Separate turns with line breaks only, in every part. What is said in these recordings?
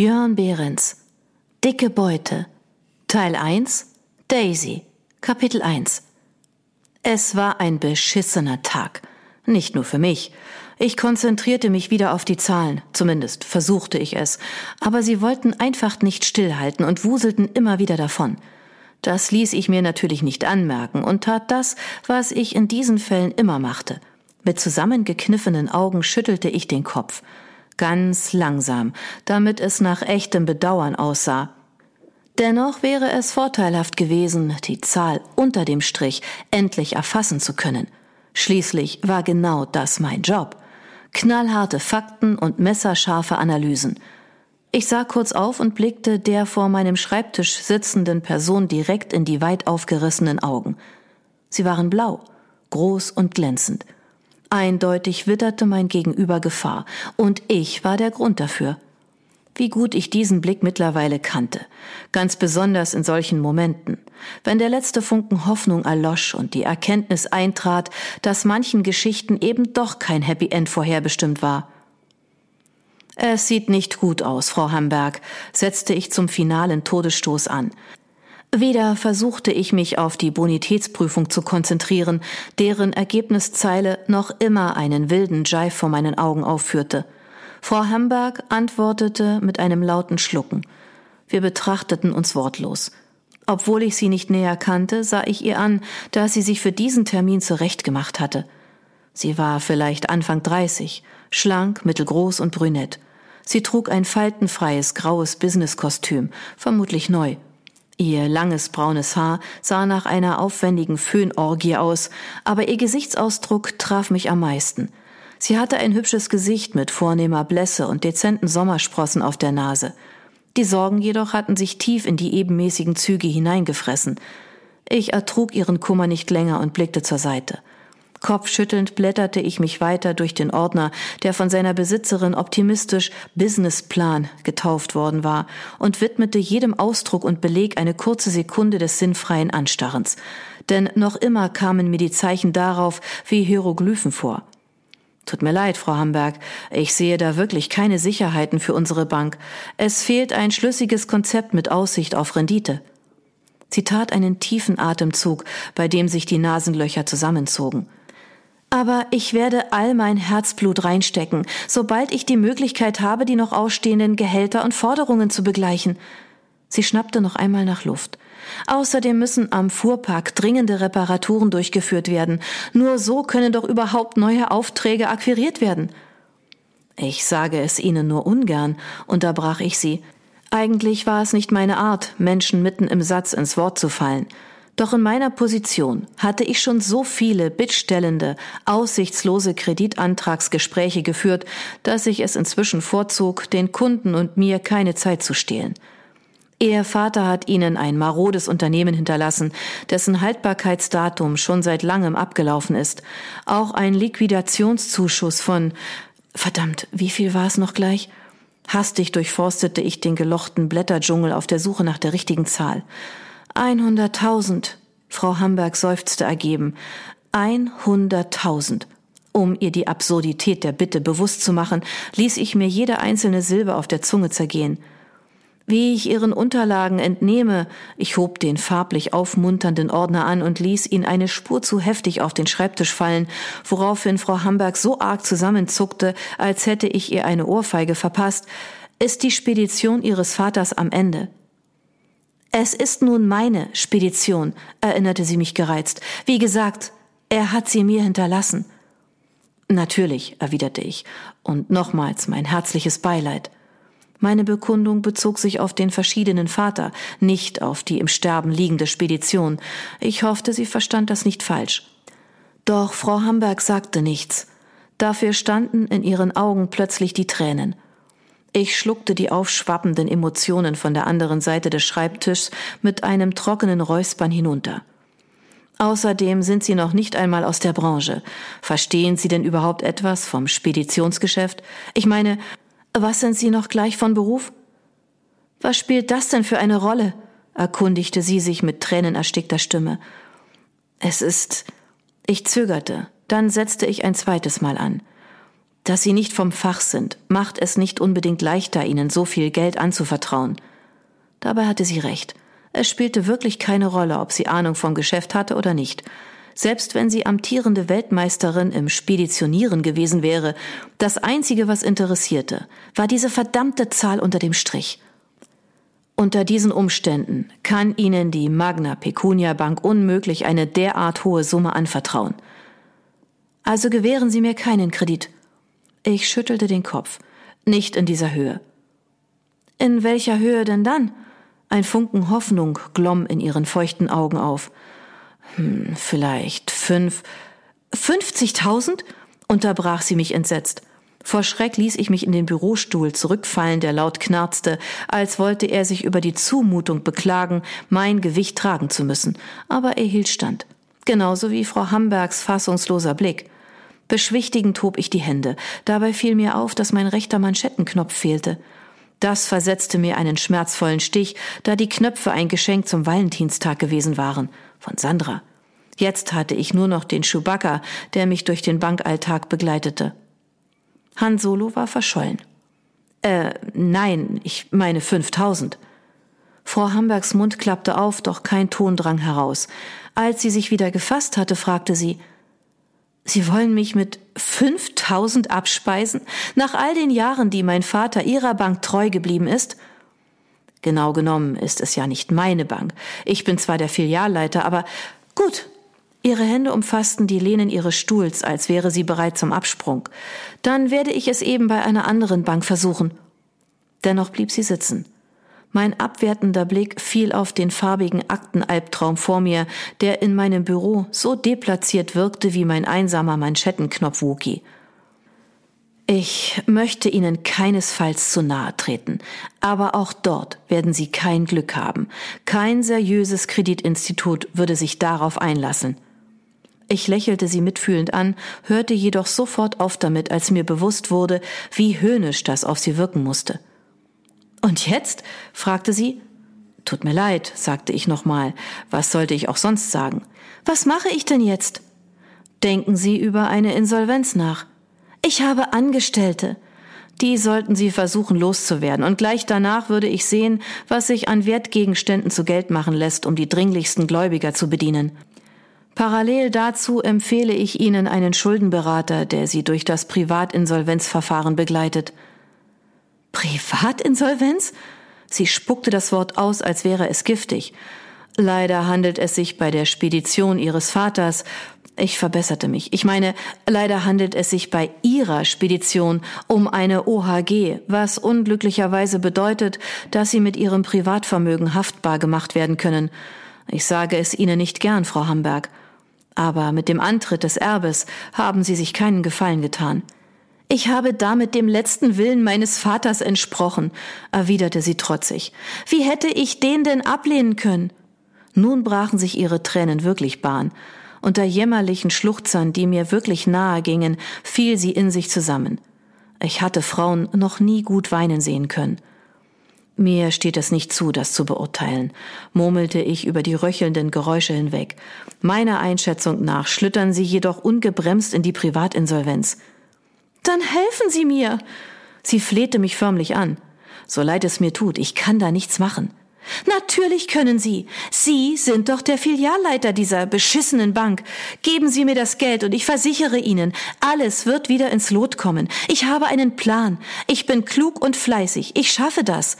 Björn Behrens Dicke Beute Teil 1 Daisy Kapitel 1 Es war ein beschissener Tag. Nicht nur für mich. Ich konzentrierte mich wieder auf die Zahlen, zumindest versuchte ich es, aber sie wollten einfach nicht stillhalten und wuselten immer wieder davon. Das ließ ich mir natürlich nicht anmerken und tat das, was ich in diesen Fällen immer machte. Mit zusammengekniffenen Augen schüttelte ich den Kopf ganz langsam, damit es nach echtem Bedauern aussah. Dennoch wäre es vorteilhaft gewesen, die Zahl unter dem Strich endlich erfassen zu können. Schließlich war genau das mein Job. Knallharte Fakten und messerscharfe Analysen. Ich sah kurz auf und blickte der vor meinem Schreibtisch sitzenden Person direkt in die weit aufgerissenen Augen. Sie waren blau, groß und glänzend. Eindeutig witterte mein Gegenüber Gefahr, und ich war der Grund dafür. Wie gut ich diesen Blick mittlerweile kannte, ganz besonders in solchen Momenten, wenn der letzte Funken Hoffnung erlosch und die Erkenntnis eintrat, dass manchen Geschichten eben doch kein Happy End vorherbestimmt war. Es sieht nicht gut aus, Frau Hamberg, setzte ich zum finalen Todesstoß an. Wieder versuchte ich mich auf die Bonitätsprüfung zu konzentrieren, deren Ergebniszeile noch immer einen wilden Jive vor meinen Augen aufführte. Frau Hamburg antwortete mit einem lauten Schlucken. Wir betrachteten uns wortlos. Obwohl ich sie nicht näher kannte, sah ich ihr an, dass sie sich für diesen Termin zurechtgemacht hatte. Sie war vielleicht Anfang dreißig, schlank, mittelgroß und brünett. Sie trug ein faltenfreies graues Businesskostüm, vermutlich neu. Ihr langes braunes Haar sah nach einer aufwendigen Föhnorgie aus, aber ihr Gesichtsausdruck traf mich am meisten. Sie hatte ein hübsches Gesicht mit vornehmer Blässe und dezenten Sommersprossen auf der Nase. Die Sorgen jedoch hatten sich tief in die ebenmäßigen Züge hineingefressen. Ich ertrug ihren Kummer nicht länger und blickte zur Seite. Kopfschüttelnd blätterte ich mich weiter durch den Ordner, der von seiner Besitzerin optimistisch Businessplan getauft worden war, und widmete jedem Ausdruck und Beleg eine kurze Sekunde des sinnfreien Anstarrens. Denn noch immer kamen mir die Zeichen darauf wie Hieroglyphen vor. Tut mir leid, Frau Hamberg, ich sehe da wirklich keine Sicherheiten für unsere Bank. Es fehlt ein schlüssiges Konzept mit Aussicht auf Rendite. Sie tat einen tiefen Atemzug, bei dem sich die Nasenlöcher zusammenzogen. Aber ich werde all mein Herzblut reinstecken, sobald ich die Möglichkeit habe, die noch ausstehenden Gehälter und Forderungen zu begleichen. Sie schnappte noch einmal nach Luft. Außerdem müssen am Fuhrpark dringende Reparaturen durchgeführt werden. Nur so können doch überhaupt neue Aufträge akquiriert werden. Ich sage es Ihnen nur ungern, unterbrach ich sie. Eigentlich war es nicht meine Art, Menschen mitten im Satz ins Wort zu fallen. Doch in meiner Position hatte ich schon so viele bittstellende, aussichtslose Kreditantragsgespräche geführt, dass ich es inzwischen vorzog, den Kunden und mir keine Zeit zu stehlen. Ihr Vater hat ihnen ein marodes Unternehmen hinterlassen, dessen Haltbarkeitsdatum schon seit langem abgelaufen ist. Auch ein Liquidationszuschuss von verdammt, wie viel war es noch gleich? Hastig durchforstete ich den gelochten Blätterdschungel auf der Suche nach der richtigen Zahl. Einhunderttausend. Frau Hamberg seufzte ergeben. Einhunderttausend. Um ihr die Absurdität der Bitte bewusst zu machen, ließ ich mir jede einzelne Silbe auf der Zunge zergehen. Wie ich ihren Unterlagen entnehme, ich hob den farblich aufmunternden Ordner an und ließ ihn eine Spur zu heftig auf den Schreibtisch fallen, woraufhin Frau Hamberg so arg zusammenzuckte, als hätte ich ihr eine Ohrfeige verpasst, ist die Spedition ihres Vaters am Ende. Es ist nun meine Spedition, erinnerte sie mich gereizt. Wie gesagt, er hat sie mir hinterlassen. Natürlich, erwiderte ich, und nochmals mein herzliches Beileid. Meine Bekundung bezog sich auf den verschiedenen Vater, nicht auf die im Sterben liegende Spedition. Ich hoffte, sie verstand das nicht falsch. Doch Frau Hamberg sagte nichts. Dafür standen in ihren Augen plötzlich die Tränen. Ich schluckte die aufschwappenden Emotionen von der anderen Seite des Schreibtischs mit einem trockenen Räuspern hinunter. Außerdem sind Sie noch nicht einmal aus der Branche. Verstehen Sie denn überhaupt etwas vom Speditionsgeschäft? Ich meine, was sind Sie noch gleich von Beruf? Was spielt das denn für eine Rolle? erkundigte sie sich mit tränenerstickter Stimme. Es ist. Ich zögerte, dann setzte ich ein zweites Mal an. Dass Sie nicht vom Fach sind, macht es nicht unbedingt leichter, Ihnen so viel Geld anzuvertrauen. Dabei hatte sie recht. Es spielte wirklich keine Rolle, ob sie Ahnung vom Geschäft hatte oder nicht. Selbst wenn sie amtierende Weltmeisterin im Speditionieren gewesen wäre, das Einzige, was interessierte, war diese verdammte Zahl unter dem Strich. Unter diesen Umständen kann Ihnen die Magna Pecunia Bank unmöglich eine derart hohe Summe anvertrauen. Also gewähren Sie mir keinen Kredit. Ich schüttelte den Kopf. Nicht in dieser Höhe. In welcher Höhe denn dann? Ein Funken Hoffnung glomm in ihren feuchten Augen auf. Hm, vielleicht fünf, fünfzigtausend? unterbrach sie mich entsetzt. Vor Schreck ließ ich mich in den Bürostuhl zurückfallen, der laut knarzte, als wollte er sich über die Zumutung beklagen, mein Gewicht tragen zu müssen. Aber er hielt stand. Genauso wie Frau Hambergs fassungsloser Blick. Beschwichtigend hob ich die Hände. Dabei fiel mir auf, dass mein rechter Manschettenknopf fehlte. Das versetzte mir einen schmerzvollen Stich, da die Knöpfe ein Geschenk zum Valentinstag gewesen waren. Von Sandra. Jetzt hatte ich nur noch den Chewbacca, der mich durch den Bankalltag begleitete. Han Solo war verschollen. Äh, nein, ich meine 5000. Frau Hambergs Mund klappte auf, doch kein Ton drang heraus. Als sie sich wieder gefasst hatte, fragte sie, Sie wollen mich mit 5000 abspeisen? Nach all den Jahren, die mein Vater Ihrer Bank treu geblieben ist? Genau genommen ist es ja nicht meine Bank. Ich bin zwar der Filialleiter, aber gut. Ihre Hände umfassten die Lehnen ihres Stuhls, als wäre sie bereit zum Absprung. Dann werde ich es eben bei einer anderen Bank versuchen. Dennoch blieb sie sitzen. Mein abwertender Blick fiel auf den farbigen Aktenalbtraum vor mir, der in meinem Büro so deplatziert wirkte wie mein einsamer Manschettenknopf Wookie. Ich möchte Ihnen keinesfalls zu nahe treten, aber auch dort werden Sie kein Glück haben. Kein seriöses Kreditinstitut würde sich darauf einlassen. Ich lächelte sie mitfühlend an, hörte jedoch sofort auf damit, als mir bewusst wurde, wie höhnisch das auf sie wirken musste. Und jetzt? fragte sie. Tut mir leid, sagte ich nochmal. Was sollte ich auch sonst sagen? Was mache ich denn jetzt? Denken Sie über eine Insolvenz nach. Ich habe Angestellte. Die sollten Sie versuchen loszuwerden, und gleich danach würde ich sehen, was sich an Wertgegenständen zu Geld machen lässt, um die dringlichsten Gläubiger zu bedienen. Parallel dazu empfehle ich Ihnen einen Schuldenberater, der Sie durch das Privatinsolvenzverfahren begleitet. Privatinsolvenz? Sie spuckte das Wort aus, als wäre es giftig. Leider handelt es sich bei der Spedition Ihres Vaters ich verbesserte mich. Ich meine, leider handelt es sich bei Ihrer Spedition um eine OHG, was unglücklicherweise bedeutet, dass Sie mit Ihrem Privatvermögen haftbar gemacht werden können. Ich sage es Ihnen nicht gern, Frau Hamberg. Aber mit dem Antritt des Erbes haben Sie sich keinen Gefallen getan. Ich habe damit dem letzten Willen meines Vaters entsprochen, erwiderte sie trotzig. Wie hätte ich den denn ablehnen können? Nun brachen sich ihre Tränen wirklich Bahn. Unter jämmerlichen Schluchzern, die mir wirklich nahe gingen, fiel sie in sich zusammen. Ich hatte Frauen noch nie gut weinen sehen können. Mir steht es nicht zu, das zu beurteilen, murmelte ich über die röchelnden Geräusche hinweg. Meiner Einschätzung nach schlittern sie jedoch ungebremst in die Privatinsolvenz. Dann helfen Sie mir. Sie flehte mich förmlich an. So leid es mir tut, ich kann da nichts machen. Natürlich können Sie. Sie sind doch der Filialleiter dieser beschissenen Bank. Geben Sie mir das Geld und ich versichere Ihnen, alles wird wieder ins Lot kommen. Ich habe einen Plan. Ich bin klug und fleißig. Ich schaffe das.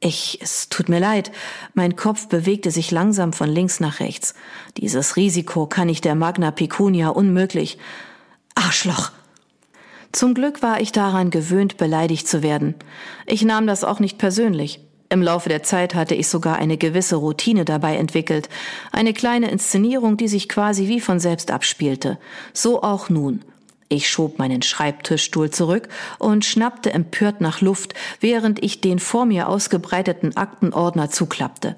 Ich, es tut mir leid. Mein Kopf bewegte sich langsam von links nach rechts. Dieses Risiko kann ich der Magna Pecunia unmöglich. Arschloch! Zum Glück war ich daran gewöhnt, beleidigt zu werden. Ich nahm das auch nicht persönlich. Im Laufe der Zeit hatte ich sogar eine gewisse Routine dabei entwickelt, eine kleine Inszenierung, die sich quasi wie von selbst abspielte. So auch nun. Ich schob meinen Schreibtischstuhl zurück und schnappte empört nach Luft, während ich den vor mir ausgebreiteten Aktenordner zuklappte.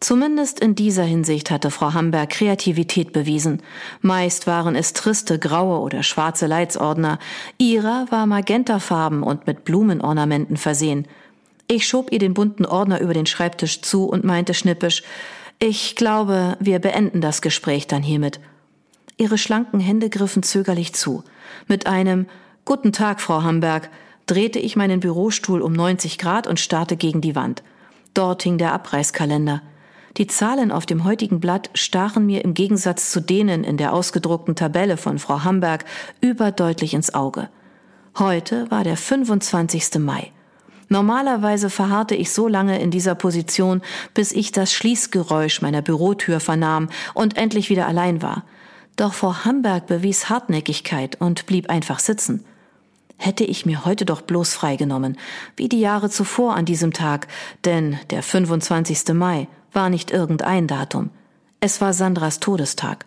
Zumindest in dieser Hinsicht hatte Frau Hamberg Kreativität bewiesen. Meist waren es triste graue oder schwarze Leitsordner. Ihrer war magentafarben und mit Blumenornamenten versehen. Ich schob ihr den bunten Ordner über den Schreibtisch zu und meinte schnippisch, ich glaube, wir beenden das Gespräch dann hiermit. Ihre schlanken Hände griffen zögerlich zu. Mit einem Guten Tag, Frau Hamberg, drehte ich meinen Bürostuhl um 90 Grad und starrte gegen die Wand. Dort hing der Abreißkalender. Die Zahlen auf dem heutigen Blatt stachen mir im Gegensatz zu denen in der ausgedruckten Tabelle von Frau Hamberg überdeutlich ins Auge. Heute war der 25. Mai. Normalerweise verharrte ich so lange in dieser Position, bis ich das Schließgeräusch meiner Bürotür vernahm und endlich wieder allein war. Doch Frau Hamberg bewies Hartnäckigkeit und blieb einfach sitzen. Hätte ich mir heute doch bloß freigenommen, wie die Jahre zuvor an diesem Tag, denn der 25. Mai war nicht irgendein Datum. Es war Sandras Todestag.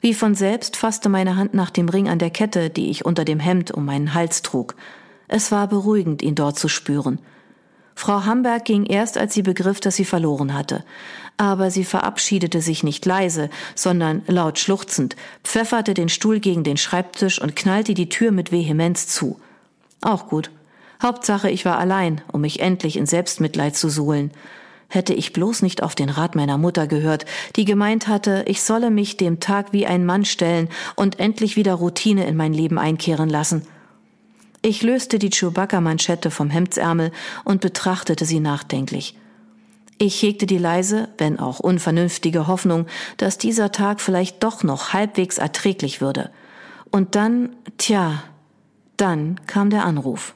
Wie von selbst fasste meine Hand nach dem Ring an der Kette, die ich unter dem Hemd um meinen Hals trug. Es war beruhigend, ihn dort zu spüren. Frau Hamberg ging erst, als sie begriff, dass sie verloren hatte. Aber sie verabschiedete sich nicht leise, sondern laut schluchzend, pfefferte den Stuhl gegen den Schreibtisch und knallte die Tür mit Vehemenz zu. Auch gut. Hauptsache, ich war allein, um mich endlich in Selbstmitleid zu suhlen. Hätte ich bloß nicht auf den Rat meiner Mutter gehört, die gemeint hatte, ich solle mich dem Tag wie ein Mann stellen und endlich wieder Routine in mein Leben einkehren lassen. Ich löste die Chewbacca-Manschette vom Hemdsärmel und betrachtete sie nachdenklich. Ich hegte die leise, wenn auch unvernünftige Hoffnung, dass dieser Tag vielleicht doch noch halbwegs erträglich würde. Und dann, tja, dann kam der Anruf.